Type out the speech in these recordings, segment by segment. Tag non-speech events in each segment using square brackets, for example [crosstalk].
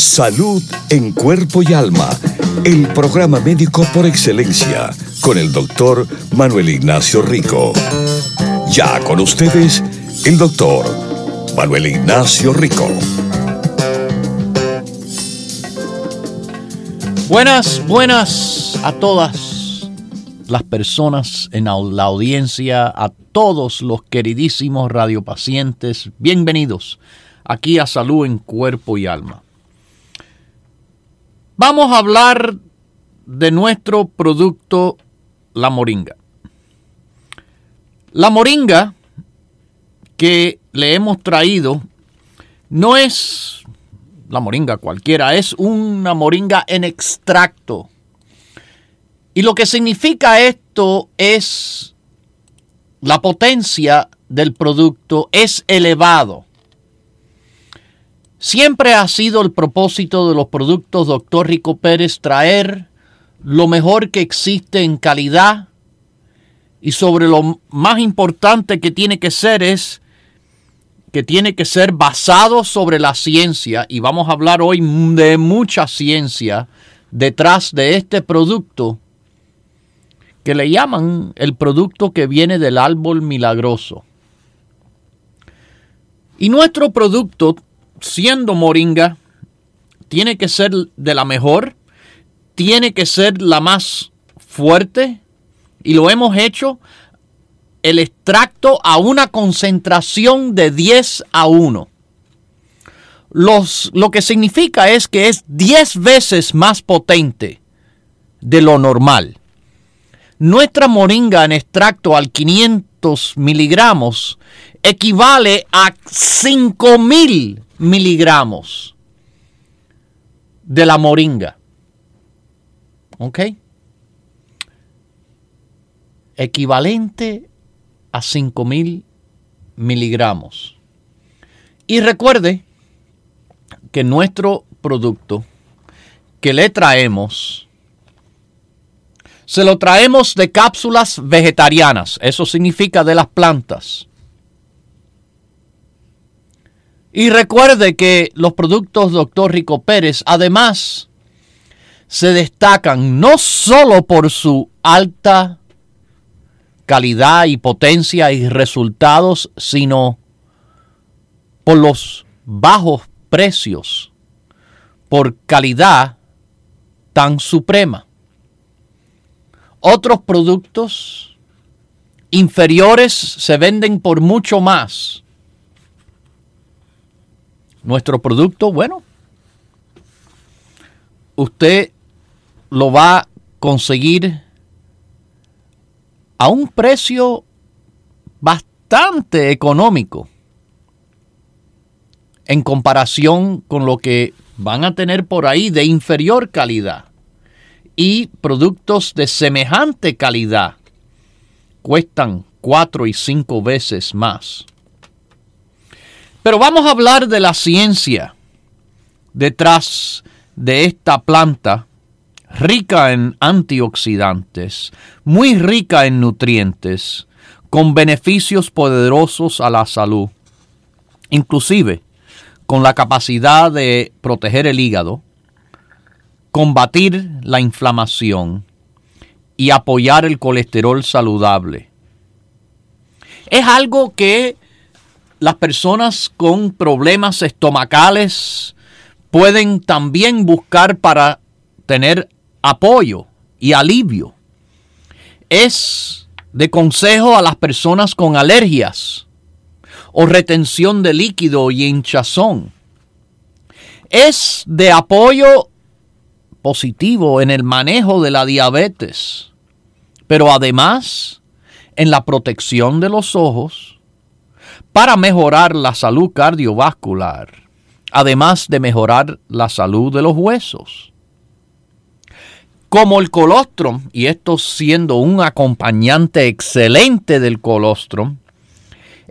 Salud en cuerpo y alma. El programa médico por excelencia con el doctor Manuel Ignacio Rico. Ya con ustedes, el doctor Manuel Ignacio Rico. Buenas, buenas a todas las personas en la audiencia, a todos los queridísimos radiopacientes, bienvenidos aquí a Salud en Cuerpo y Alma. Vamos a hablar de nuestro producto la moringa. La moringa que le hemos traído no es la moringa cualquiera, es una moringa en extracto. Y lo que significa esto es la potencia del producto es elevado. Siempre ha sido el propósito de los productos Dr. Rico Pérez traer lo mejor que existe en calidad y sobre lo más importante que tiene que ser es que tiene que ser basado sobre la ciencia y vamos a hablar hoy de mucha ciencia detrás de este producto que le llaman el producto que viene del árbol milagroso. Y nuestro producto, siendo moringa, tiene que ser de la mejor, tiene que ser la más fuerte y lo hemos hecho el extracto a una concentración de 10 a 1. Los, lo que significa es que es 10 veces más potente de lo normal. Nuestra moringa en extracto al 500 miligramos equivale a 5000 miligramos de la moringa. ¿Ok? Equivalente a 5000 miligramos. Y recuerde que nuestro producto que le traemos, se lo traemos de cápsulas vegetarianas, eso significa de las plantas. Y recuerde que los productos Dr. Rico Pérez, además, se destacan no solo por su alta calidad y potencia y resultados, sino por los bajos precios, por calidad tan suprema. Otros productos inferiores se venden por mucho más. Nuestro producto, bueno, usted lo va a conseguir a un precio bastante económico en comparación con lo que van a tener por ahí de inferior calidad y productos de semejante calidad cuestan cuatro y cinco veces más. Pero vamos a hablar de la ciencia detrás de esta planta rica en antioxidantes, muy rica en nutrientes, con beneficios poderosos a la salud, inclusive con la capacidad de proteger el hígado, combatir la inflamación y apoyar el colesterol saludable. Es algo que las personas con problemas estomacales pueden también buscar para tener apoyo y alivio. Es de consejo a las personas con alergias o retención de líquido y hinchazón. Es de apoyo positivo en el manejo de la diabetes, pero además en la protección de los ojos para mejorar la salud cardiovascular, además de mejorar la salud de los huesos como el colostrum, y esto siendo un acompañante excelente del colostrum,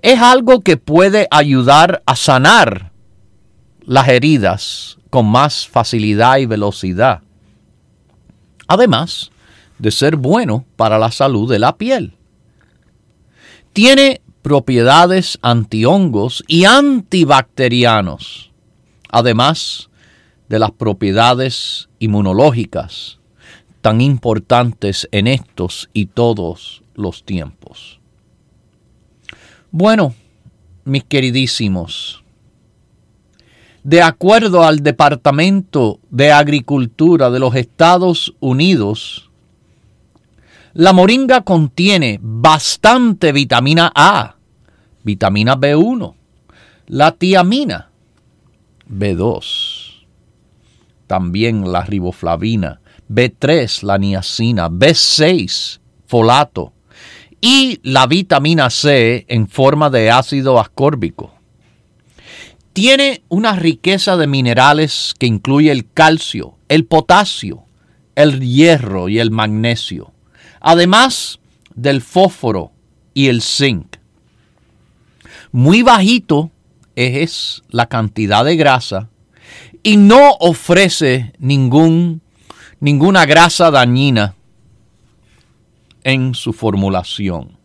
es algo que puede ayudar a sanar las heridas con más facilidad y velocidad. Además de ser bueno para la salud de la piel. Tiene propiedades antihongos y antibacterianos, además de las propiedades inmunológicas tan importantes en estos y todos los tiempos. Bueno, mis queridísimos, de acuerdo al Departamento de Agricultura de los Estados Unidos, la moringa contiene bastante vitamina A, vitamina B1, la tiamina, B2, también la riboflavina, B3, la niacina, B6, folato y la vitamina C en forma de ácido ascórbico. Tiene una riqueza de minerales que incluye el calcio, el potasio, el hierro y el magnesio, además del fósforo y el zinc. Muy bajito es la cantidad de grasa y no ofrece ningún ninguna grasa dañina en su formulación.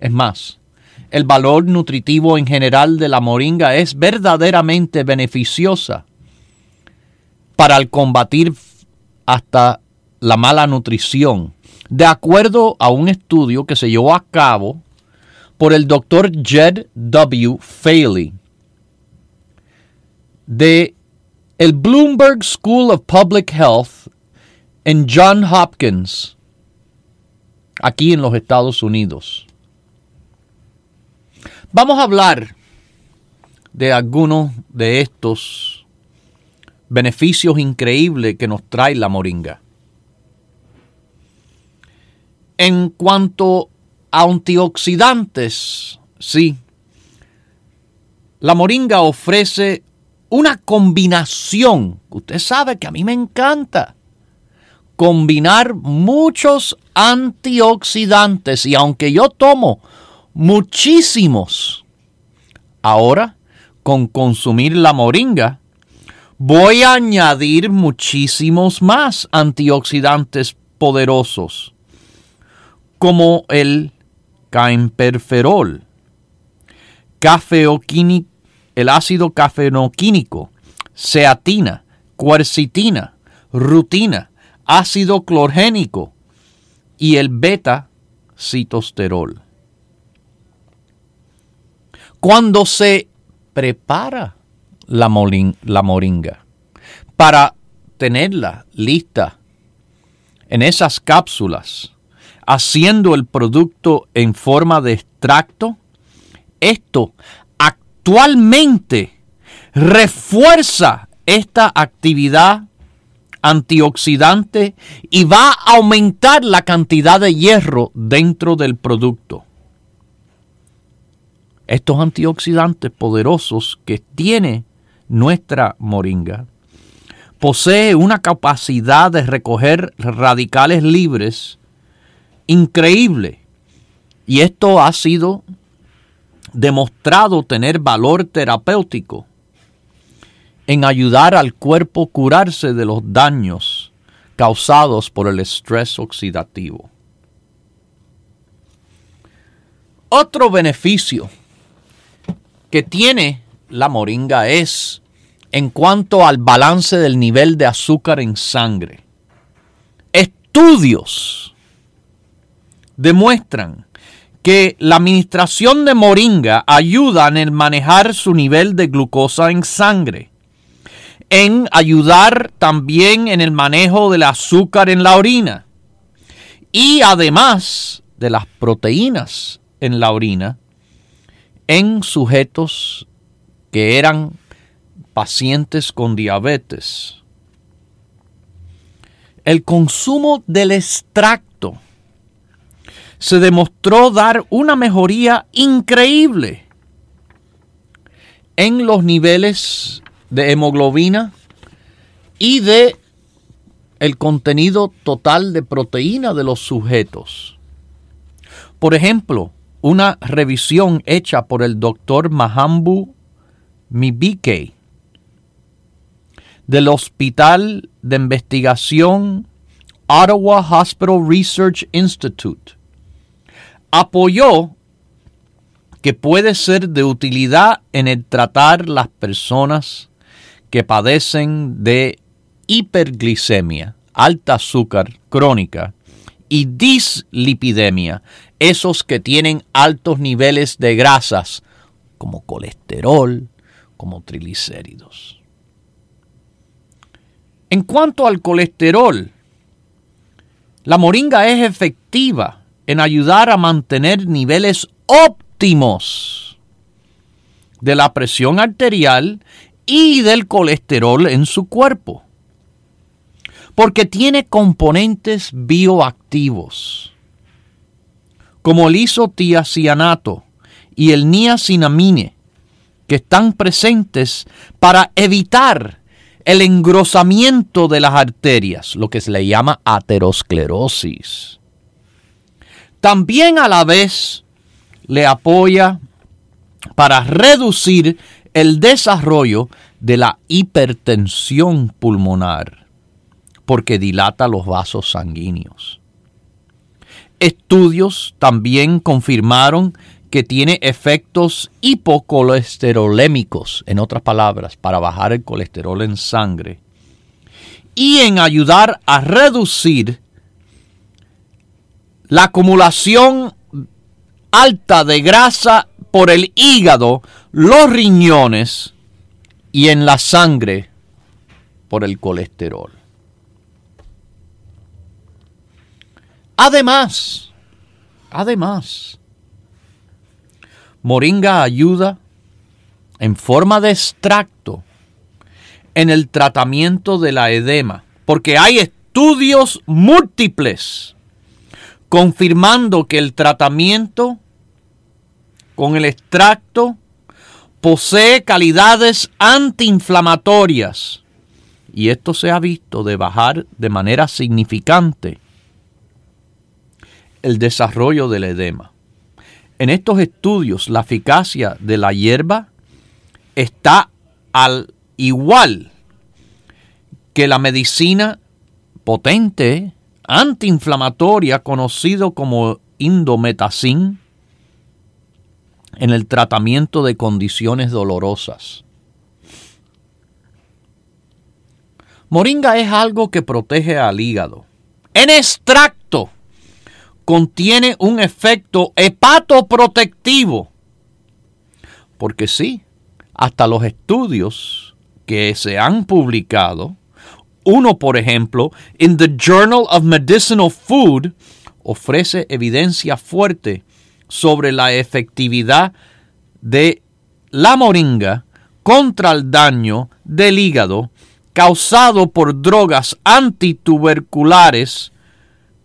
Es más, el valor nutritivo en general de la moringa es verdaderamente beneficiosa para el combatir hasta la mala nutrición, de acuerdo a un estudio que se llevó a cabo por el doctor Jed W. Faley de el Bloomberg School of Public Health en John Hopkins, aquí en los Estados Unidos. Vamos a hablar de algunos de estos beneficios increíbles que nos trae la moringa. En cuanto a antioxidantes, sí, la moringa ofrece una combinación. Usted sabe que a mí me encanta combinar muchos antioxidantes y aunque yo tomo muchísimos, ahora con consumir la moringa, voy a añadir muchísimos más antioxidantes poderosos, como el caimperferol, el ácido cafenoquínico, ceatina, cuercitina, rutina, ácido clorgénico y el beta-citosterol. Cuando se prepara la moringa para tenerla lista en esas cápsulas, haciendo el producto en forma de extracto, esto actualmente refuerza esta actividad antioxidante y va a aumentar la cantidad de hierro dentro del producto. Estos antioxidantes poderosos que tiene nuestra moringa posee una capacidad de recoger radicales libres increíble. Y esto ha sido demostrado tener valor terapéutico en ayudar al cuerpo a curarse de los daños causados por el estrés oxidativo. Otro beneficio que tiene la moringa es en cuanto al balance del nivel de azúcar en sangre. Estudios demuestran que la administración de moringa ayuda en el manejar su nivel de glucosa en sangre, en ayudar también en el manejo del azúcar en la orina y además de las proteínas en la orina en sujetos que eran pacientes con diabetes. El consumo del extracto se demostró dar una mejoría increíble en los niveles de hemoglobina y de el contenido total de proteína de los sujetos. Por ejemplo, una revisión hecha por el doctor Mahambu Mibike del Hospital de Investigación Ottawa Hospital Research Institute apoyó que puede ser de utilidad en el tratar las personas que padecen de hiperglicemia, alta azúcar crónica y dislipidemia, esos que tienen altos niveles de grasas como colesterol, como triglicéridos. En cuanto al colesterol, la moringa es efectiva en ayudar a mantener niveles óptimos de la presión arterial y del colesterol en su cuerpo, porque tiene componentes bioactivos como el isotiacianato y el niacinamine, que están presentes para evitar el engrosamiento de las arterias, lo que se le llama aterosclerosis. También a la vez le apoya para reducir el desarrollo de la hipertensión pulmonar, porque dilata los vasos sanguíneos. Estudios también confirmaron que tiene efectos hipocolesterolémicos, en otras palabras, para bajar el colesterol en sangre, y en ayudar a reducir la acumulación alta de grasa por el hígado, los riñones y en la sangre por el colesterol. Además, además, Moringa ayuda en forma de extracto en el tratamiento de la edema, porque hay estudios múltiples confirmando que el tratamiento con el extracto posee calidades antiinflamatorias y esto se ha visto de bajar de manera significante el desarrollo del edema. En estos estudios la eficacia de la hierba está al igual que la medicina potente antiinflamatoria conocido como indometacin en el tratamiento de condiciones dolorosas. Moringa es algo que protege al hígado. En extracto contiene un efecto hepatoprotectivo. Porque sí, hasta los estudios que se han publicado, uno por ejemplo, en The Journal of Medicinal Food, ofrece evidencia fuerte sobre la efectividad de la moringa contra el daño del hígado causado por drogas antituberculares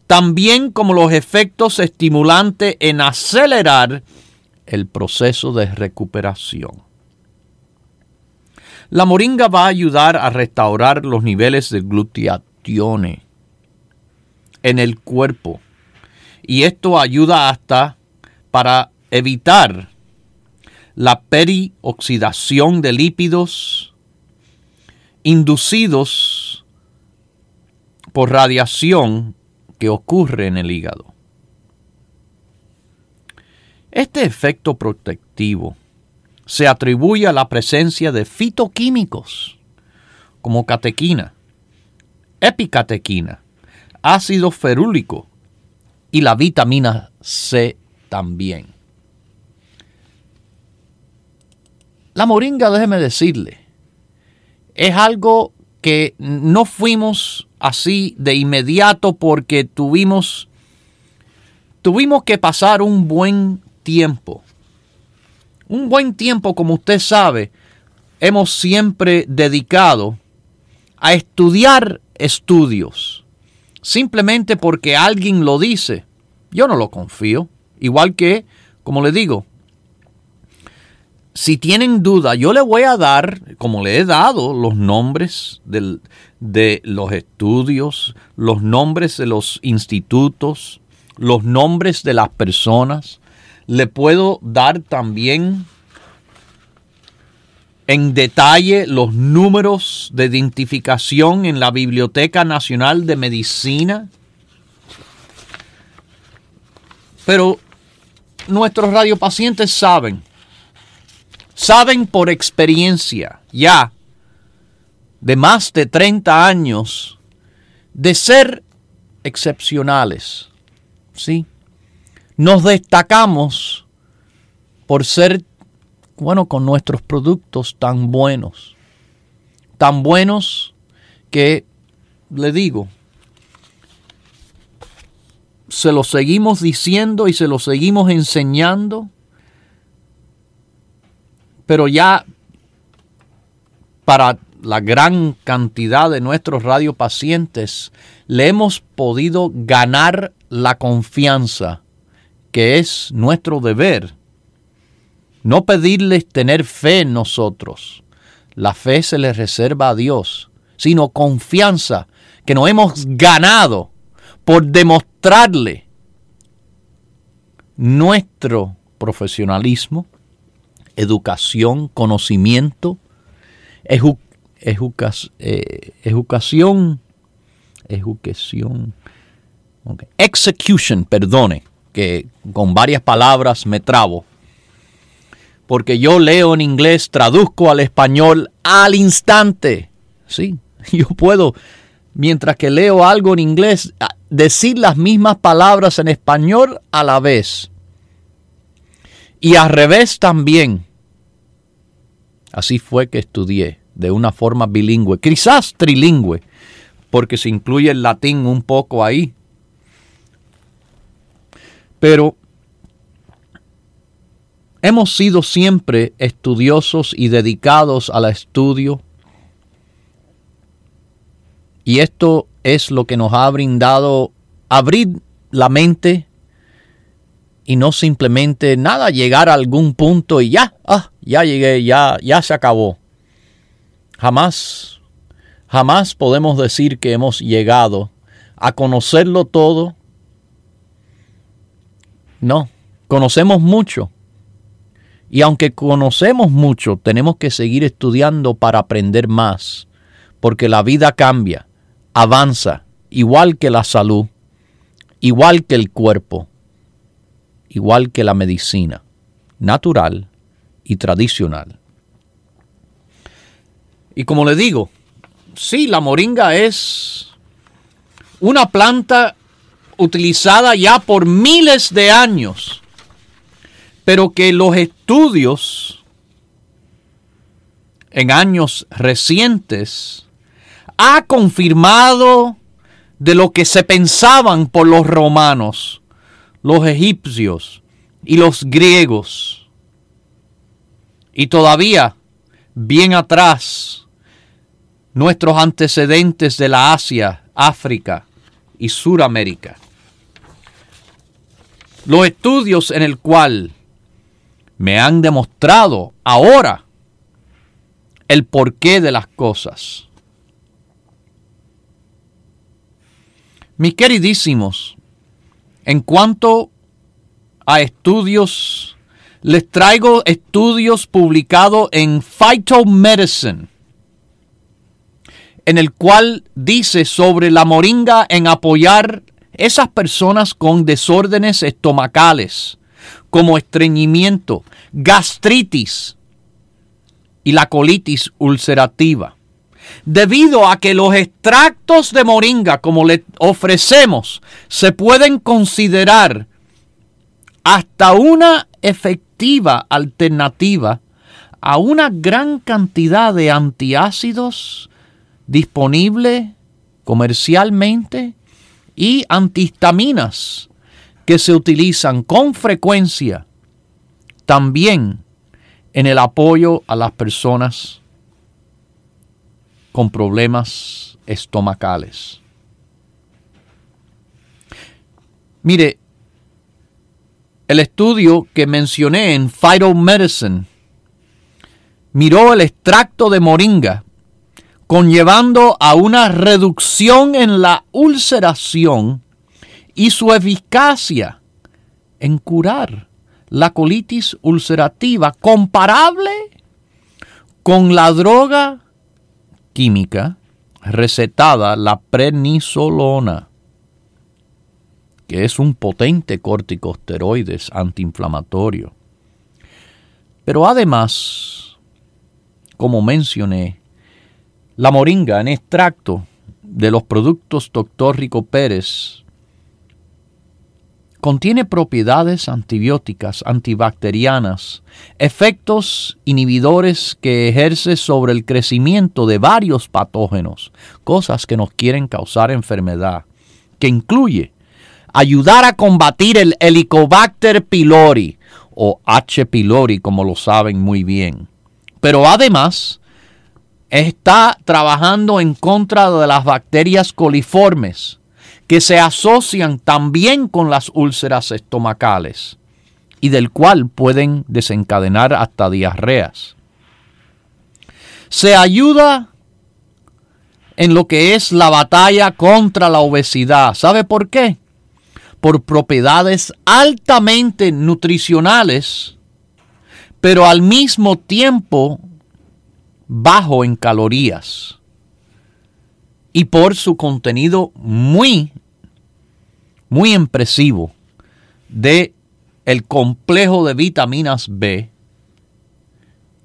también como los efectos estimulantes en acelerar el proceso de recuperación. La moringa va a ayudar a restaurar los niveles de glutatione en el cuerpo y esto ayuda hasta para evitar la perioxidación de lípidos inducidos por radiación que ocurre en el hígado. Este efecto protectivo se atribuye a la presencia de fitoquímicos como catequina, epicatequina, ácido ferúlico y la vitamina C también. La moringa, déjeme decirle, es algo que no fuimos así de inmediato porque tuvimos, tuvimos que pasar un buen tiempo. Un buen tiempo, como usted sabe, hemos siempre dedicado a estudiar estudios. Simplemente porque alguien lo dice. Yo no lo confío. Igual que, como le digo, si tienen duda, yo le voy a dar, como le he dado, los nombres de los estudios, los nombres de los institutos, los nombres de las personas. Le puedo dar también en detalle los números de identificación en la Biblioteca Nacional de Medicina. Pero nuestros radiopacientes saben saben por experiencia ya de más de 30 años de ser excepcionales. ¿Sí? Nos destacamos por ser, bueno, con nuestros productos tan buenos. Tan buenos que, le digo, se lo seguimos diciendo y se lo seguimos enseñando pero ya para la gran cantidad de nuestros radiopacientes le hemos podido ganar la confianza que es nuestro deber. No pedirles tener fe en nosotros. La fe se les reserva a Dios, sino confianza que nos hemos ganado por demostrarle nuestro profesionalismo, educación, conocimiento, eh, educación, educación, execution, perdone, que con varias palabras me trabo, porque yo leo en inglés, traduzco al español al instante, sí, [laughs] yo puedo, mientras que leo algo en inglés, decir las mismas palabras en español a la vez. Y al revés también. Así fue que estudié de una forma bilingüe, quizás trilingüe, porque se incluye el latín un poco ahí. Pero hemos sido siempre estudiosos y dedicados al estudio. Y esto es lo que nos ha brindado abrir la mente y no simplemente nada, llegar a algún punto y ya, ah, ya llegué, ya, ya se acabó. Jamás, jamás podemos decir que hemos llegado a conocerlo todo. No, conocemos mucho. Y aunque conocemos mucho, tenemos que seguir estudiando para aprender más, porque la vida cambia, avanza, igual que la salud, igual que el cuerpo igual que la medicina natural y tradicional. Y como le digo, sí, la moringa es una planta utilizada ya por miles de años, pero que los estudios en años recientes ha confirmado de lo que se pensaban por los romanos los egipcios y los griegos. Y todavía, bien atrás, nuestros antecedentes de la Asia, África y Suramérica. Los estudios en el cual me han demostrado ahora el porqué de las cosas. Mis queridísimos, en cuanto a estudios, les traigo estudios publicados en Phytomedicine, en el cual dice sobre la moringa en apoyar esas personas con desórdenes estomacales, como estreñimiento, gastritis y la colitis ulcerativa. Debido a que los extractos de moringa, como le ofrecemos, se pueden considerar hasta una efectiva alternativa a una gran cantidad de antiácidos disponibles comercialmente y antihistaminas que se utilizan con frecuencia también en el apoyo a las personas con problemas estomacales. Mire, el estudio que mencioné en Phytomedicine miró el extracto de moringa, conllevando a una reducción en la ulceración y su eficacia en curar la colitis ulcerativa comparable con la droga química recetada, la prednisolona, que es un potente corticosteroides antiinflamatorio. Pero además, como mencioné, la moringa en extracto de los productos Dr. Rico Pérez contiene propiedades antibióticas, antibacterianas, efectos inhibidores que ejerce sobre el crecimiento de varios patógenos, cosas que nos quieren causar enfermedad, que incluye ayudar a combatir el Helicobacter pylori o H. pylori, como lo saben muy bien. Pero además está trabajando en contra de las bacterias coliformes, que se asocian también con las úlceras estomacales y del cual pueden desencadenar hasta diarreas. Se ayuda en lo que es la batalla contra la obesidad. ¿Sabe por qué? Por propiedades altamente nutricionales, pero al mismo tiempo bajo en calorías y por su contenido muy, muy impresivo de el complejo de vitaminas B,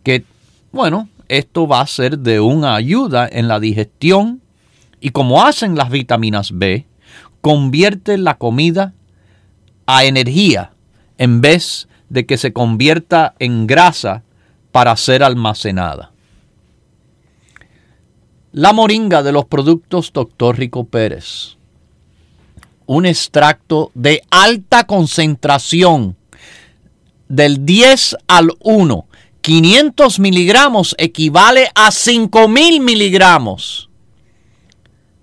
que, bueno, esto va a ser de una ayuda en la digestión y como hacen las vitaminas B, convierte la comida a energía en vez de que se convierta en grasa para ser almacenada. La moringa de los productos Dr. Rico Pérez. Un extracto de alta concentración del 10 al 1. 500 miligramos equivale a 5000 miligramos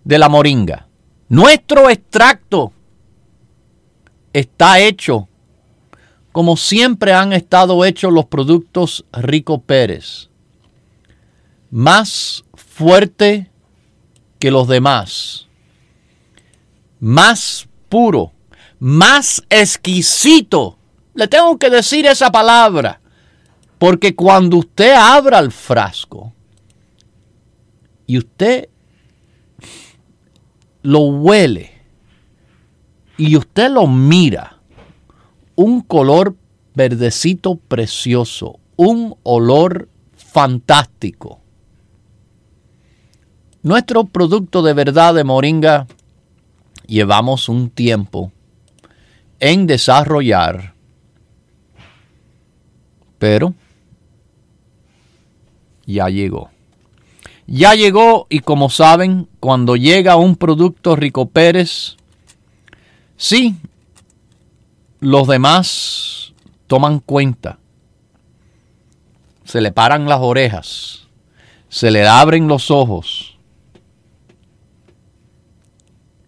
de la moringa. Nuestro extracto está hecho como siempre han estado hechos los productos Rico Pérez. Más fuerte que los demás, más puro, más exquisito. Le tengo que decir esa palabra, porque cuando usted abra el frasco y usted lo huele y usted lo mira, un color verdecito precioso, un olor fantástico nuestro producto de verdad de moringa llevamos un tiempo en desarrollar, pero ya llegó. Ya llegó y como saben, cuando llega un producto Rico Pérez, sí, los demás toman cuenta, se le paran las orejas, se le abren los ojos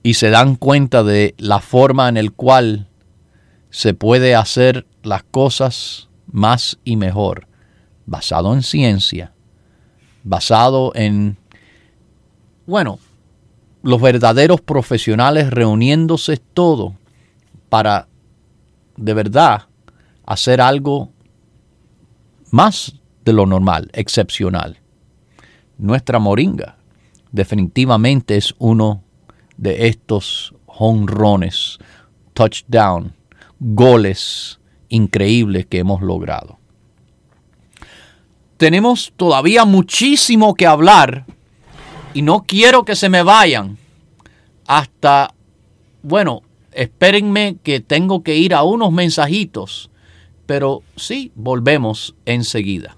y se dan cuenta de la forma en el cual se puede hacer las cosas más y mejor, basado en ciencia, basado en, bueno, los verdaderos profesionales reuniéndose todo para de verdad hacer algo más de lo normal, excepcional. Nuestra moringa definitivamente es uno de estos honrones, touchdown, goles increíbles que hemos logrado. Tenemos todavía muchísimo que hablar y no quiero que se me vayan hasta, bueno, espérenme que tengo que ir a unos mensajitos, pero sí, volvemos enseguida.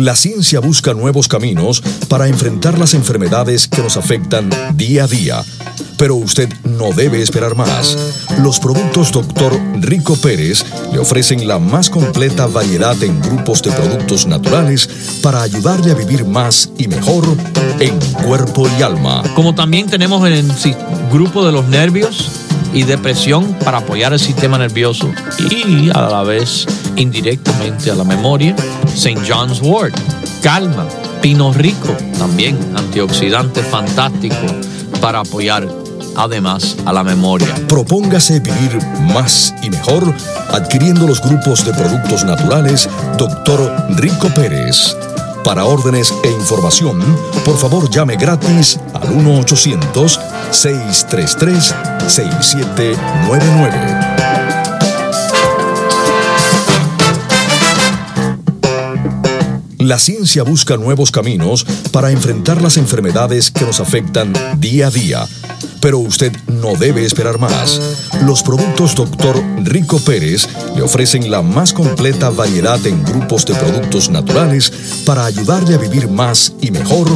La ciencia busca nuevos caminos para enfrentar las enfermedades que nos afectan día a día. Pero usted no debe esperar más. Los productos Dr. Rico Pérez le ofrecen la más completa variedad en grupos de productos naturales para ayudarle a vivir más y mejor en cuerpo y alma. Como también tenemos en el grupo de los nervios y depresión para apoyar el sistema nervioso y a la vez indirectamente a la memoria. St. John's Wort, calma, pino rico, también antioxidante fantástico para apoyar además a la memoria. Propóngase vivir más y mejor adquiriendo los grupos de productos naturales Dr. Rico Pérez. Para órdenes e información, por favor llame gratis al 1-800-633-6799. La ciencia busca nuevos caminos para enfrentar las enfermedades que nos afectan día a día. Pero usted no debe esperar más. Los productos Dr. Rico Pérez le ofrecen la más completa variedad en grupos de productos naturales para ayudarle a vivir más y mejor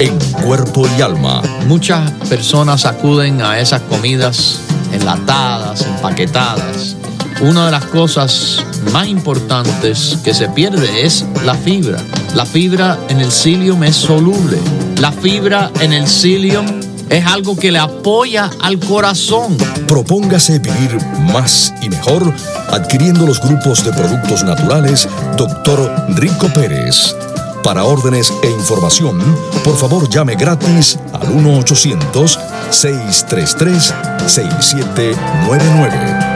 en cuerpo y alma. Muchas personas acuden a esas comidas enlatadas, empaquetadas. Una de las cosas más importantes que se pierde es la fibra. La fibra en el psyllium es soluble. La fibra en el psyllium es algo que le apoya al corazón. Propóngase vivir más y mejor adquiriendo los grupos de productos naturales Dr. Rico Pérez. Para órdenes e información, por favor llame gratis al 1-800-633-6799.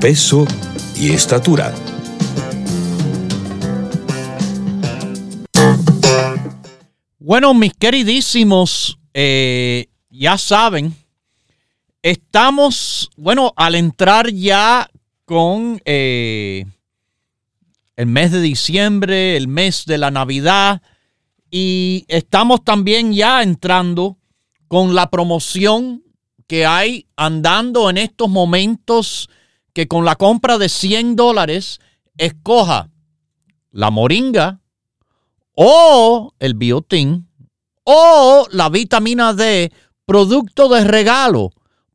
peso y estatura. Bueno, mis queridísimos, eh, ya saben, estamos, bueno, al entrar ya con eh, el mes de diciembre, el mes de la Navidad, y estamos también ya entrando con la promoción que hay andando en estos momentos que con la compra de 100 dólares escoja la moringa o el biotín o la vitamina D, producto de regalo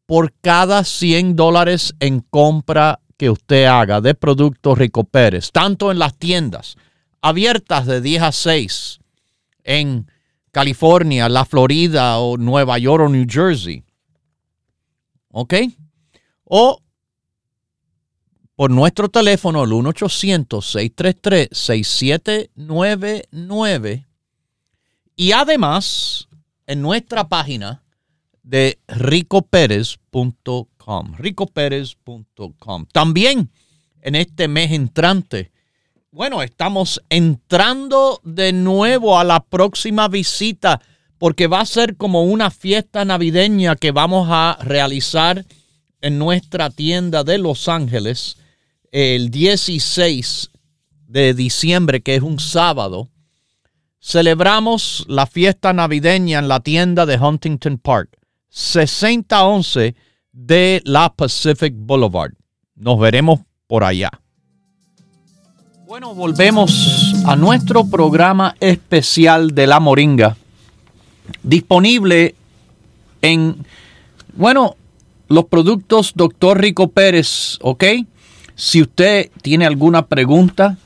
por cada 100 dólares en compra que usted haga de productos Rico Pérez, tanto en las tiendas abiertas de 10 a 6 en California, la Florida o Nueva York o New Jersey. ¿Ok? O por nuestro teléfono, el 1-800-633-6799. Y además, en nuestra página de ricoperez.com. ricoperez.com. También en este mes entrante, bueno, estamos entrando de nuevo a la próxima visita porque va a ser como una fiesta navideña que vamos a realizar en nuestra tienda de Los Ángeles el 16 de diciembre, que es un sábado. Celebramos la fiesta navideña en la tienda de Huntington Park, 6011 de la Pacific Boulevard. Nos veremos por allá. Bueno, volvemos a nuestro programa especial de la Moringa, disponible en, bueno, los productos Doctor Rico Pérez, ¿ok? Si usted tiene alguna pregunta,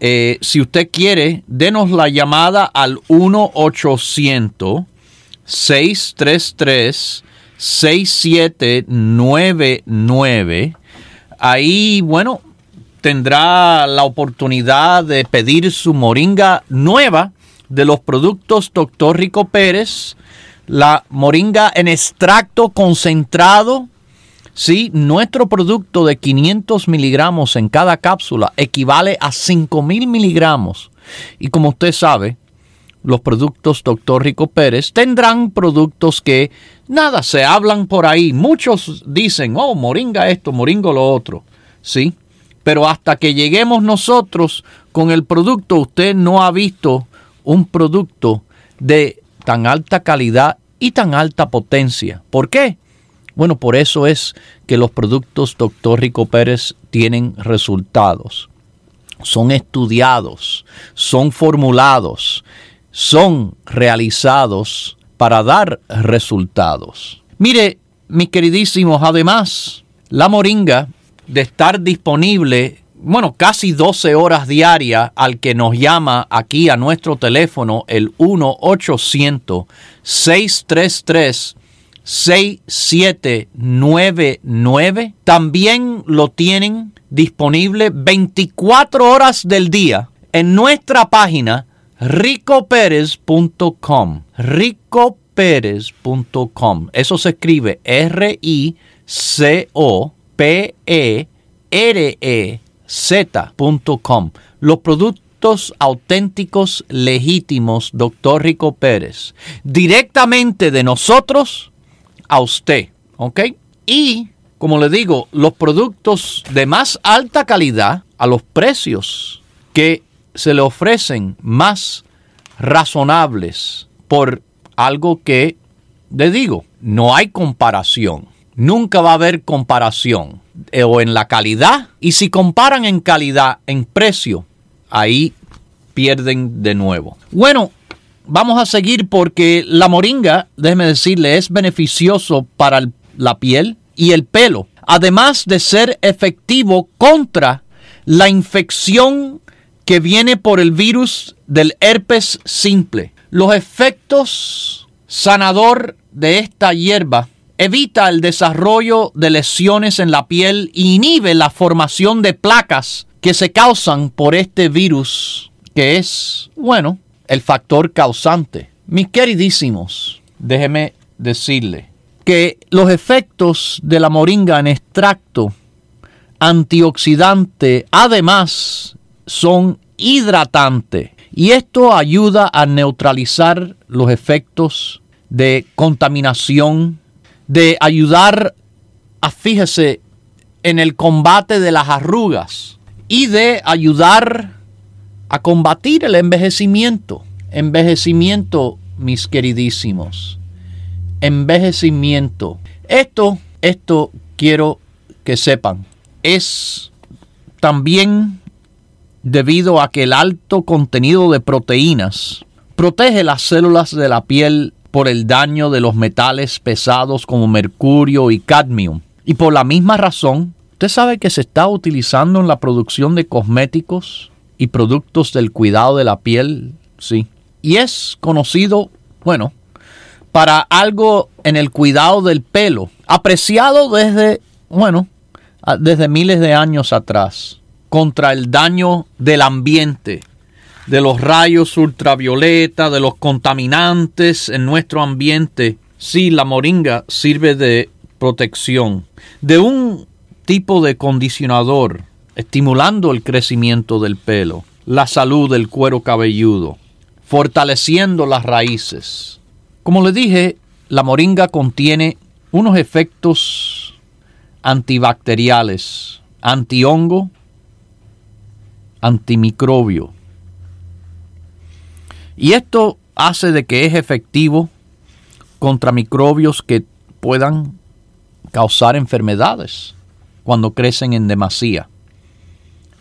eh, si usted quiere, denos la llamada al 1-800-633-6799. Ahí, bueno, tendrá la oportunidad de pedir su moringa nueva de los productos Doctor Rico Pérez, la moringa en extracto concentrado. Sí, nuestro producto de 500 miligramos en cada cápsula equivale a 5000 miligramos. Y como usted sabe, los productos Doctor Rico Pérez tendrán productos que nada se hablan por ahí. Muchos dicen, oh, moringa esto, moringo lo otro. Sí, pero hasta que lleguemos nosotros con el producto, usted no ha visto un producto de tan alta calidad y tan alta potencia. ¿Por qué? Bueno, por eso es que los productos Dr. Rico Pérez tienen resultados. Son estudiados, son formulados, son realizados para dar resultados. Mire, mis queridísimos, además, la moringa de estar disponible, bueno, casi 12 horas diarias al que nos llama aquí a nuestro teléfono, el 1-800-633-6799. También lo tienen disponible 24 horas del día en nuestra página ricoperez.com. ricoperez.com. Eso se escribe R-I-C-O P-E-R-E-Z.com. Los productos auténticos legítimos, doctor Rico Pérez. Directamente de nosotros a usted. ¿Ok? Y, como le digo, los productos de más alta calidad a los precios que se le ofrecen más razonables por algo que, le digo, no hay comparación nunca va a haber comparación eh, o en la calidad. Y si comparan en calidad, en precio, ahí pierden de nuevo. Bueno, vamos a seguir porque la moringa, déjeme decirle, es beneficioso para la piel y el pelo. Además de ser efectivo contra la infección que viene por el virus del herpes simple. Los efectos sanador de esta hierba evita el desarrollo de lesiones en la piel e inhibe la formación de placas que se causan por este virus, que es, bueno, el factor causante. Mis queridísimos, déjeme decirle que los efectos de la moringa en extracto antioxidante además son hidratantes y esto ayuda a neutralizar los efectos de contaminación de ayudar a, fíjese, en el combate de las arrugas y de ayudar a combatir el envejecimiento. Envejecimiento, mis queridísimos. Envejecimiento. Esto, esto quiero que sepan, es también debido a que el alto contenido de proteínas protege las células de la piel por el daño de los metales pesados como mercurio y cadmio. Y por la misma razón, usted sabe que se está utilizando en la producción de cosméticos y productos del cuidado de la piel, sí. Y es conocido, bueno, para algo en el cuidado del pelo, apreciado desde, bueno, desde miles de años atrás, contra el daño del ambiente, de los rayos ultravioleta, de los contaminantes en nuestro ambiente. Sí, la moringa sirve de protección, de un tipo de condicionador, estimulando el crecimiento del pelo, la salud del cuero cabelludo, fortaleciendo las raíces. Como le dije, la moringa contiene unos efectos antibacteriales, antihongo, antimicrobio. Y esto hace de que es efectivo contra microbios que puedan causar enfermedades cuando crecen en demasía.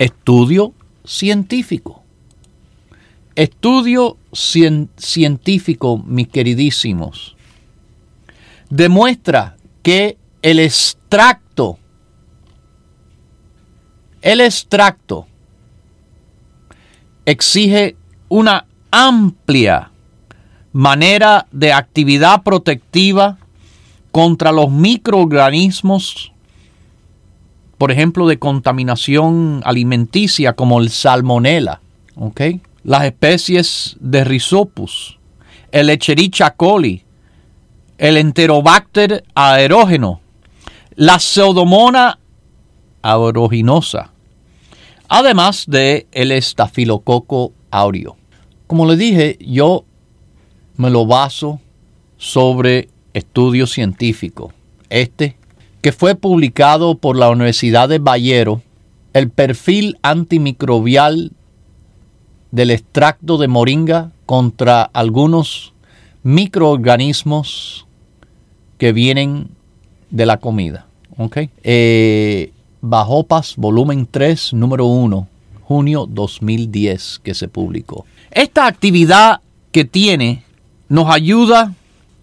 Estudio científico. Estudio científico, mis queridísimos, demuestra que el extracto, el extracto exige una amplia manera de actividad protectiva contra los microorganismos, por ejemplo, de contaminación alimenticia como el salmonella, las especies de Rhizopus, el Echerichia coli, el Enterobacter aerógeno, la Pseudomonas aeruginosa, además de el estafilococo aureo. Como le dije, yo me lo baso sobre estudio científico. Este, que fue publicado por la Universidad de Bayero, el perfil antimicrobial del extracto de moringa contra algunos microorganismos que vienen de la comida. ¿okay? Eh, Bajopas, volumen 3, número 1, junio 2010, que se publicó. Esta actividad que tiene nos ayuda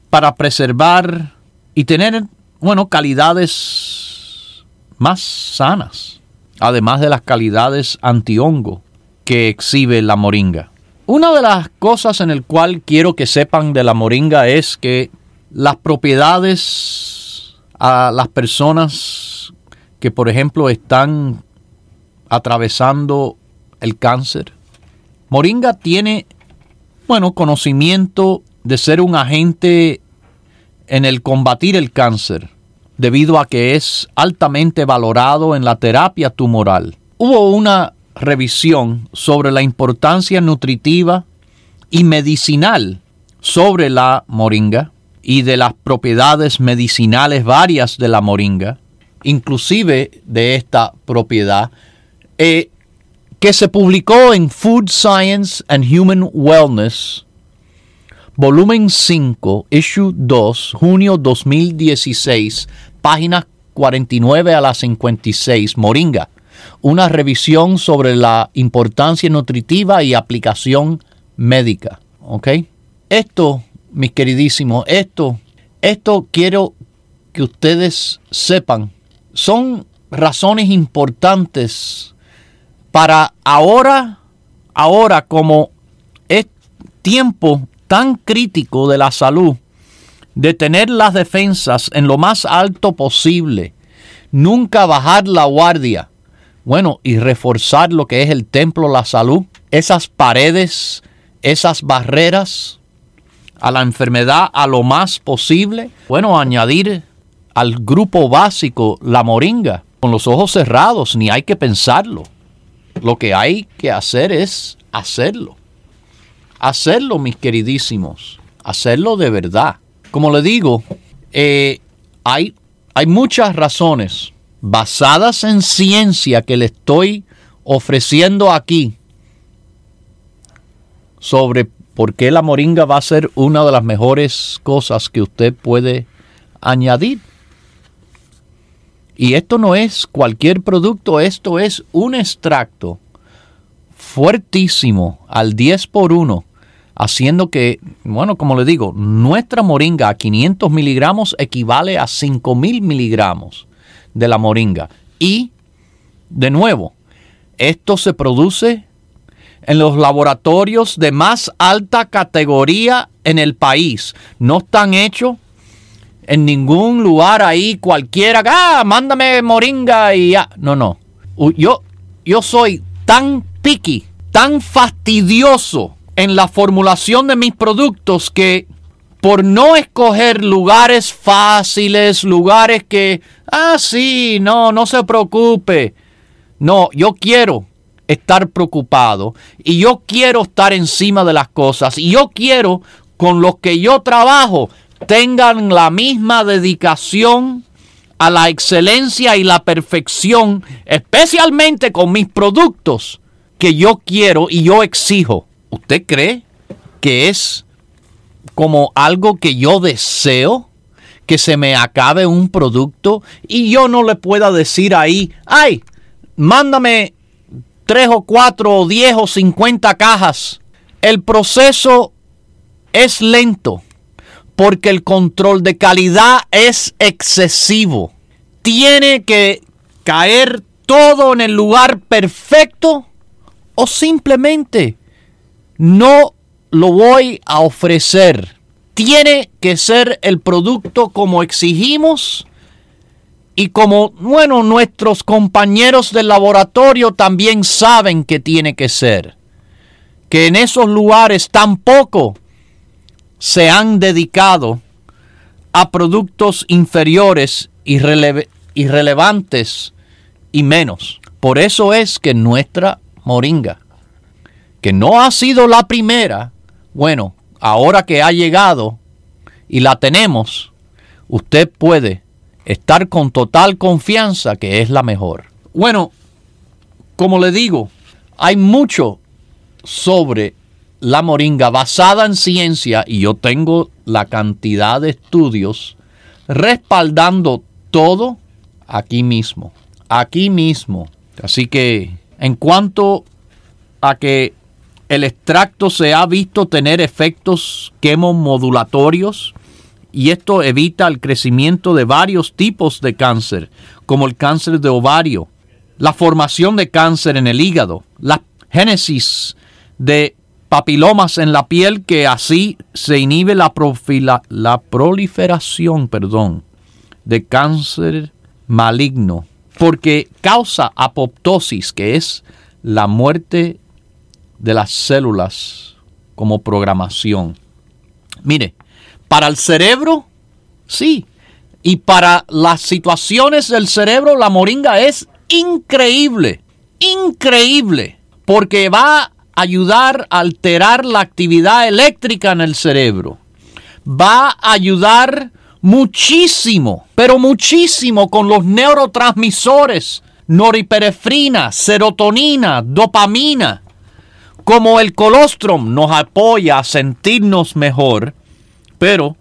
para preservar y tener, bueno, calidades más sanas, además de las calidades antihongo que exhibe la moringa. Una de las cosas en el cual quiero que sepan de la moringa es que las propiedades a las personas que, por ejemplo, están atravesando el cáncer. Moringa tiene, bueno, conocimiento de ser un agente en el combatir el cáncer, debido a que es altamente valorado en la terapia tumoral. Hubo una revisión sobre la importancia nutritiva y medicinal sobre la moringa y de las propiedades medicinales varias de la moringa, inclusive de esta propiedad, eh, que se publicó en Food Science and Human Wellness volumen 5, issue 2, junio 2016, páginas 49 a la 56, Moringa, una revisión sobre la importancia nutritiva y aplicación médica. ¿Ok? Esto, mis queridísimos, esto, esto quiero que ustedes sepan, son razones importantes para ahora, ahora como es tiempo tan crítico de la salud, de tener las defensas en lo más alto posible, nunca bajar la guardia, bueno, y reforzar lo que es el templo, la salud, esas paredes, esas barreras a la enfermedad a lo más posible, bueno, añadir al grupo básico la moringa, con los ojos cerrados, ni hay que pensarlo. Lo que hay que hacer es hacerlo hacerlo, mis queridísimos, hacerlo de verdad. Como le digo, eh, hay, hay muchas razones basadas en ciencia que le estoy ofreciendo aquí sobre por qué la moringa va a ser una de las mejores cosas que usted puede añadir. Y esto no es cualquier producto, esto es un extracto fuertísimo al 10 por 1 haciendo que, bueno, como le digo, nuestra moringa a 500 miligramos equivale a 5000 miligramos de la moringa. Y, de nuevo, esto se produce en los laboratorios de más alta categoría en el país. No están hechos en ningún lugar ahí cualquiera. Ah, mándame moringa y ya. No, no. Yo, yo soy tan picky, tan fastidioso en la formulación de mis productos que por no escoger lugares fáciles, lugares que, ah, sí, no, no se preocupe. No, yo quiero estar preocupado y yo quiero estar encima de las cosas y yo quiero con los que yo trabajo tengan la misma dedicación a la excelencia y la perfección, especialmente con mis productos que yo quiero y yo exijo. ¿Usted cree que es como algo que yo deseo? Que se me acabe un producto y yo no le pueda decir ahí, ay, mándame tres o cuatro o diez o cincuenta cajas. El proceso es lento porque el control de calidad es excesivo. Tiene que caer todo en el lugar perfecto o simplemente no lo voy a ofrecer. Tiene que ser el producto como exigimos y como, bueno, nuestros compañeros del laboratorio también saben que tiene que ser. Que en esos lugares tampoco se han dedicado a productos inferiores, irrelevantes y menos. Por eso es que nuestra moringa, que no ha sido la primera, bueno, ahora que ha llegado y la tenemos, usted puede estar con total confianza que es la mejor. Bueno, como le digo, hay mucho sobre la moringa basada en ciencia y yo tengo la cantidad de estudios respaldando todo aquí mismo, aquí mismo. Así que en cuanto a que el extracto se ha visto tener efectos quemomodulatorios y esto evita el crecimiento de varios tipos de cáncer, como el cáncer de ovario, la formación de cáncer en el hígado, la génesis de papilomas en la piel que así se inhibe la, la proliferación perdón, de cáncer maligno porque causa apoptosis que es la muerte de las células como programación. Mire, para el cerebro, sí, y para las situaciones del cerebro la moringa es increíble, increíble, porque va ayudar a alterar la actividad eléctrica en el cerebro. Va a ayudar muchísimo, pero muchísimo con los neurotransmisores, noriperefrina, serotonina, dopamina. Como el colostrum nos apoya a sentirnos mejor, pero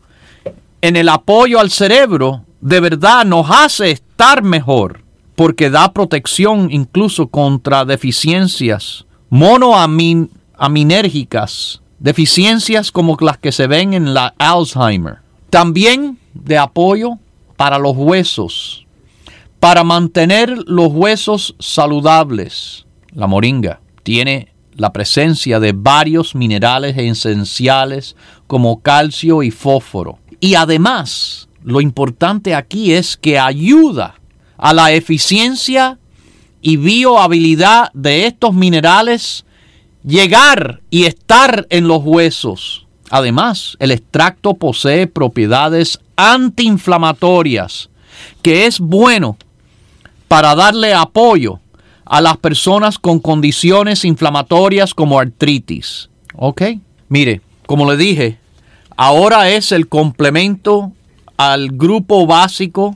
en el apoyo al cerebro de verdad nos hace estar mejor, porque da protección incluso contra deficiencias monoaminérgicas, deficiencias como las que se ven en la Alzheimer. También de apoyo para los huesos, para mantener los huesos saludables. La moringa tiene la presencia de varios minerales esenciales como calcio y fósforo. Y además, lo importante aquí es que ayuda a la eficiencia y biohabilidad de estos minerales llegar y estar en los huesos. Además, el extracto posee propiedades antiinflamatorias, que es bueno para darle apoyo a las personas con condiciones inflamatorias como artritis. ¿Ok? Mire, como le dije, ahora es el complemento al grupo básico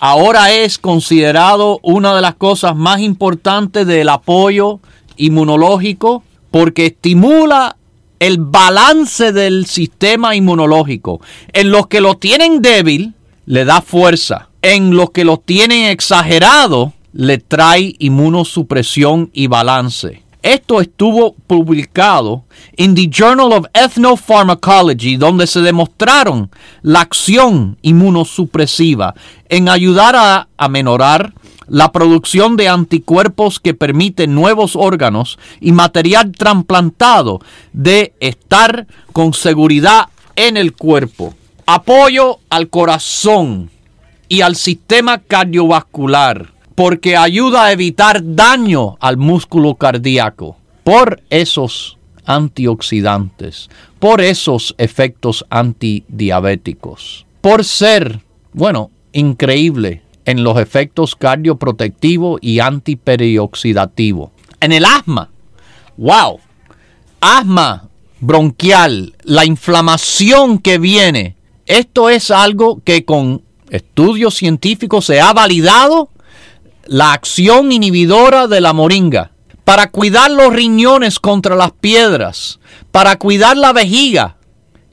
ahora es considerado una de las cosas más importantes del apoyo inmunológico porque estimula el balance del sistema inmunológico. En los que lo tienen débil, le da fuerza. En los que lo tienen exagerado, le trae inmunosupresión y balance. Esto estuvo publicado en The Journal of Ethnopharmacology, donde se demostraron la acción inmunosupresiva en ayudar a amenorar la producción de anticuerpos que permiten nuevos órganos y material trasplantado de estar con seguridad en el cuerpo. Apoyo al corazón y al sistema cardiovascular porque ayuda a evitar daño al músculo cardíaco por esos antioxidantes, por esos efectos antidiabéticos, por ser, bueno, increíble en los efectos cardioprotectivo y antiperioxidativo. En el asma, wow, asma bronquial, la inflamación que viene. Esto es algo que con estudios científicos se ha validado la acción inhibidora de la moringa para cuidar los riñones contra las piedras, para cuidar la vejiga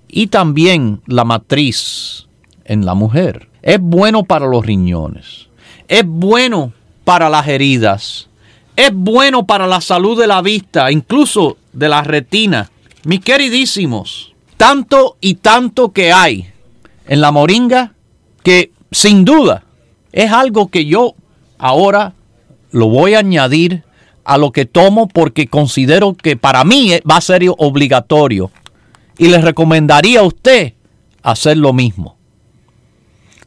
y también la matriz en la mujer. Es bueno para los riñones, es bueno para las heridas, es bueno para la salud de la vista, incluso de la retina. Mis queridísimos, tanto y tanto que hay en la moringa que sin duda es algo que yo ahora lo voy a añadir a lo que tomo porque considero que para mí va a ser obligatorio y le recomendaría a usted hacer lo mismo.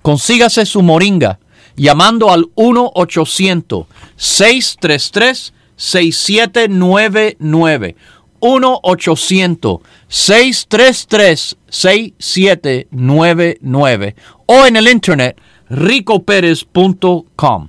Consígase su moringa llamando al 1-800-633-6799. 1-800-633-6799 o en el internet ricoperez.com.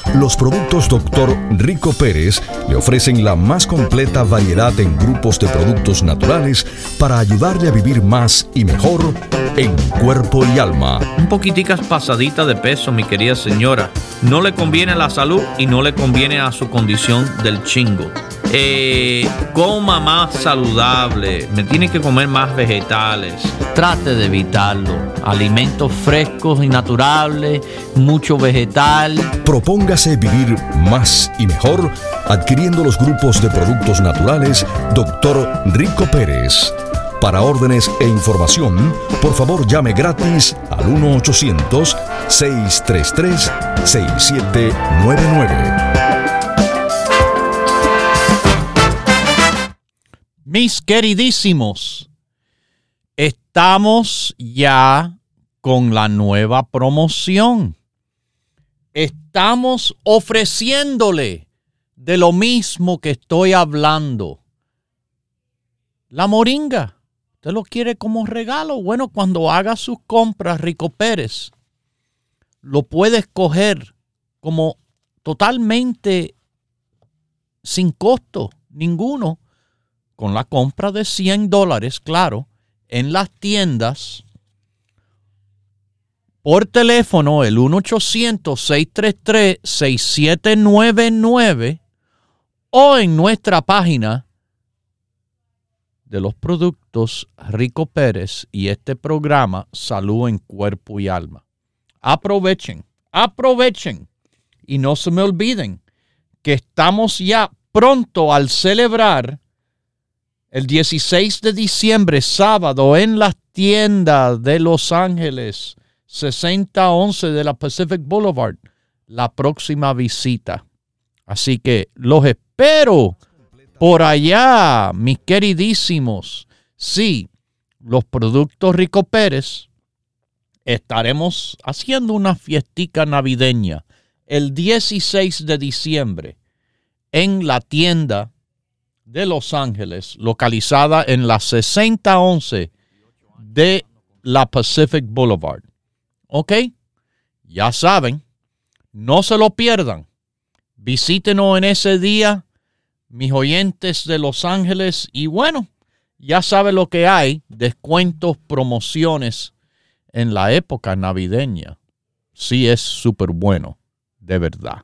Los productos Dr. Rico Pérez le ofrecen la más completa variedad en grupos de productos naturales para ayudarle a vivir más y mejor en cuerpo y alma. Un poquiticas pasadita de peso, mi querida señora. No le conviene a la salud y no le conviene a su condición del chingo. Eh, coma más saludable, me tiene que comer más vegetales. Trate de evitarlo. Alimentos frescos y naturales, mucho vegetal. Propóngase vivir más y mejor adquiriendo los grupos de productos naturales Dr. Rico Pérez. Para órdenes e información, por favor llame gratis al 1-800-633-6799. Mis queridísimos, estamos ya con la nueva promoción. Estamos ofreciéndole de lo mismo que estoy hablando. La moringa. ¿Usted lo quiere como regalo? Bueno, cuando haga sus compras, Rico Pérez, lo puede escoger como totalmente sin costo ninguno con la compra de 100 dólares, claro, en las tiendas por teléfono el 1-800-633-6799 o en nuestra página de los productos Rico Pérez y este programa Salud en Cuerpo y Alma. Aprovechen, aprovechen y no se me olviden que estamos ya pronto al celebrar el 16 de diciembre, sábado, en las tiendas de Los Ángeles, 6011 de la Pacific Boulevard, la próxima visita. Así que los espero por allá, mis queridísimos. Sí, los productos Rico Pérez estaremos haciendo una fiestica navideña el 16 de diciembre en la tienda de Los Ángeles, localizada en la 6011 de la Pacific Boulevard. ¿Ok? Ya saben, no se lo pierdan. Visítenos en ese día, mis oyentes de Los Ángeles, y bueno, ya saben lo que hay, descuentos, promociones en la época navideña. Sí es súper bueno, de verdad.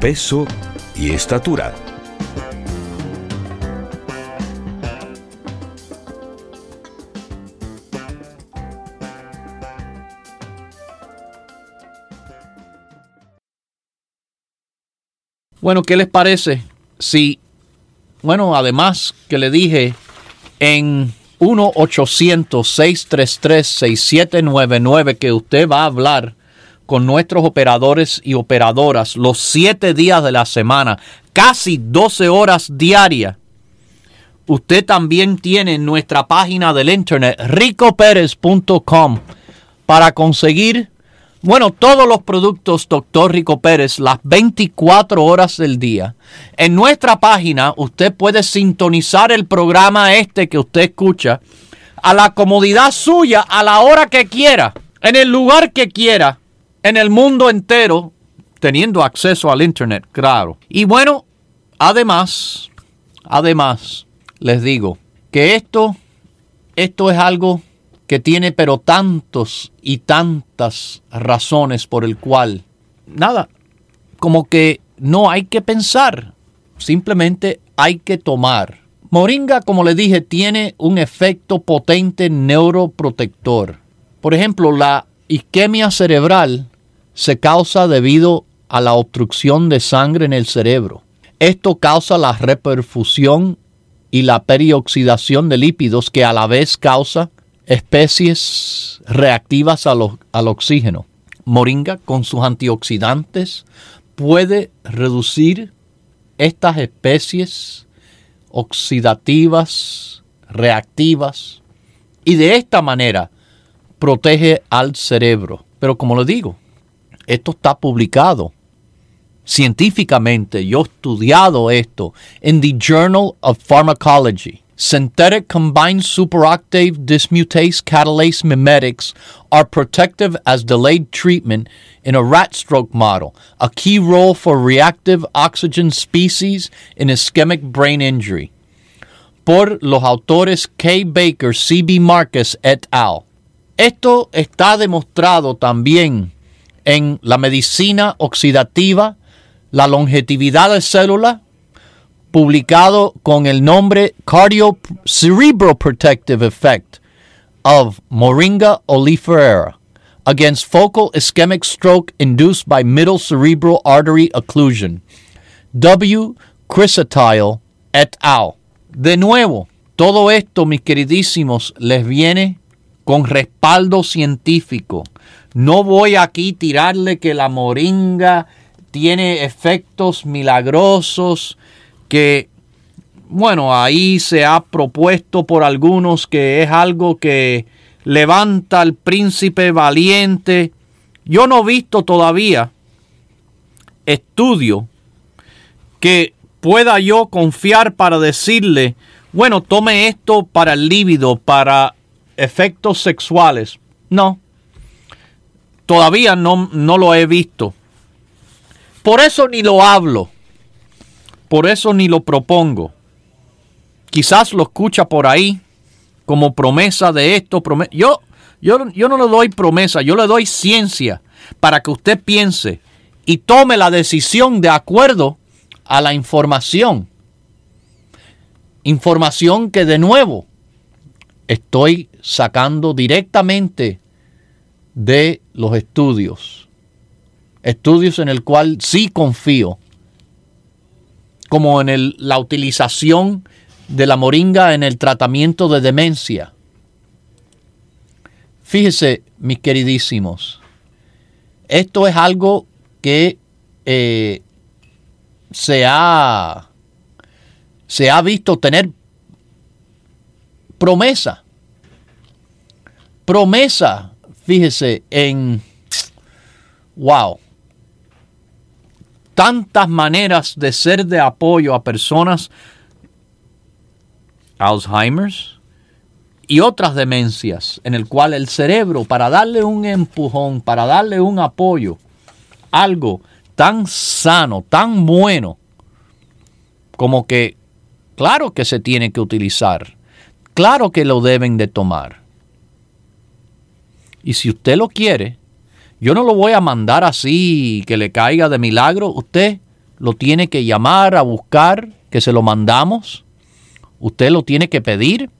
peso y estatura. Bueno, ¿qué les parece? Si, bueno, además que le dije en 1-800-633-6799 que usted va a hablar con nuestros operadores y operadoras los siete días de la semana, casi 12 horas diarias. Usted también tiene nuestra página del internet ricoperez.com para conseguir bueno, todos los productos Dr. Rico Pérez, las 24 horas del día. En nuestra página usted puede sintonizar el programa este que usted escucha a la comodidad suya, a la hora que quiera, en el lugar que quiera, en el mundo entero, teniendo acceso al Internet, claro. Y bueno, además, además, les digo que esto, esto es algo que tiene pero tantos y tantas razones por el cual, nada, como que no hay que pensar, simplemente hay que tomar. Moringa, como le dije, tiene un efecto potente neuroprotector. Por ejemplo, la isquemia cerebral se causa debido a la obstrucción de sangre en el cerebro. Esto causa la reperfusión y la perioxidación de lípidos que a la vez causa especies reactivas al oxígeno. Moringa con sus antioxidantes puede reducir estas especies oxidativas, reactivas, y de esta manera protege al cerebro. Pero como le digo, esto está publicado científicamente. Yo he estudiado esto en The Journal of Pharmacology. Synthetic combined superoctave dismutase catalase mimetics are protective as delayed treatment in a rat stroke model, a key role for reactive oxygen species in ischemic brain injury. Por los autores K. Baker, C.B. Marcus et al. Esto está demostrado también en la medicina oxidativa, la longevidad de células, publicado con el nombre Cardio Protective Effect of Moringa oleifera against focal ischemic stroke induced by middle cerebral artery occlusion. W. Chrysotile et al. De nuevo, todo esto, mis queridísimos, les viene con respaldo científico. No voy aquí tirarle que la moringa tiene efectos milagrosos que, bueno, ahí se ha propuesto por algunos que es algo que levanta al príncipe valiente. Yo no he visto todavía estudio que pueda yo confiar para decirle, bueno, tome esto para el líbido, para efectos sexuales. No, todavía no, no lo he visto. Por eso ni lo hablo. Por eso ni lo propongo. Quizás lo escucha por ahí como promesa de esto. Yo, yo, yo no le doy promesa, yo le doy ciencia para que usted piense y tome la decisión de acuerdo a la información. Información que de nuevo estoy sacando directamente de los estudios. Estudios en el cual sí confío como en la utilización de la moringa en el tratamiento de demencia. Fíjese, mis queridísimos, esto es algo que eh, se, ha, se ha visto tener promesa. Promesa, fíjese, en, wow, tantas maneras de ser de apoyo a personas Alzheimer's y otras demencias en el cual el cerebro para darle un empujón, para darle un apoyo, algo tan sano, tan bueno, como que, claro que se tiene que utilizar, claro que lo deben de tomar. Y si usted lo quiere, yo no lo voy a mandar así, que le caiga de milagro. Usted lo tiene que llamar a buscar, que se lo mandamos. Usted lo tiene que pedir.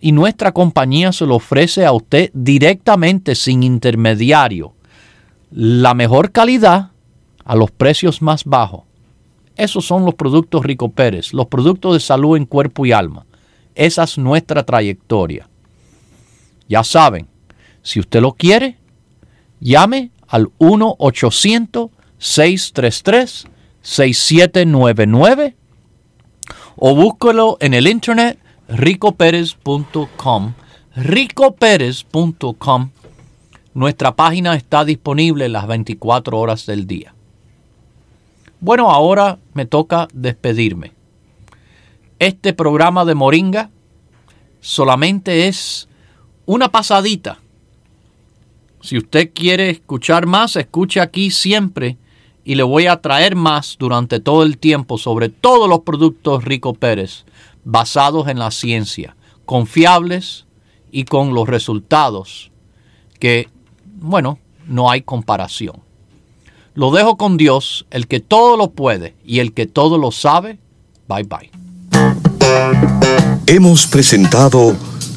Y nuestra compañía se lo ofrece a usted directamente, sin intermediario. La mejor calidad a los precios más bajos. Esos son los productos Rico Pérez, los productos de salud en cuerpo y alma. Esa es nuestra trayectoria. Ya saben, si usted lo quiere, llame al 1-800-633-6799 o búsquelo en el internet ricoperez.com. ricoperez.com. Nuestra página está disponible las 24 horas del día. Bueno, ahora me toca despedirme. Este programa de Moringa solamente es una pasadita. Si usted quiere escuchar más, escuche aquí siempre y le voy a traer más durante todo el tiempo sobre todos los productos Rico Pérez basados en la ciencia, confiables y con los resultados que, bueno, no hay comparación. Lo dejo con Dios, el que todo lo puede y el que todo lo sabe. Bye bye. Hemos presentado